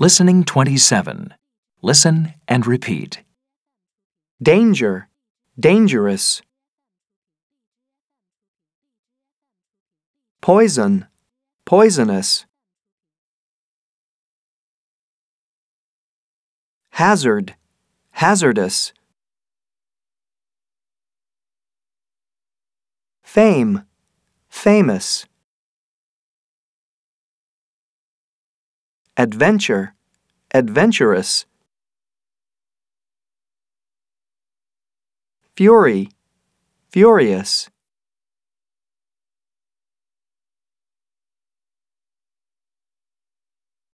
Listening 27. Listen and repeat. danger, dangerous. Poison, poisonous. Hazard, hazardous. Fame, famous. Adventure, adventurous. Fury, furious.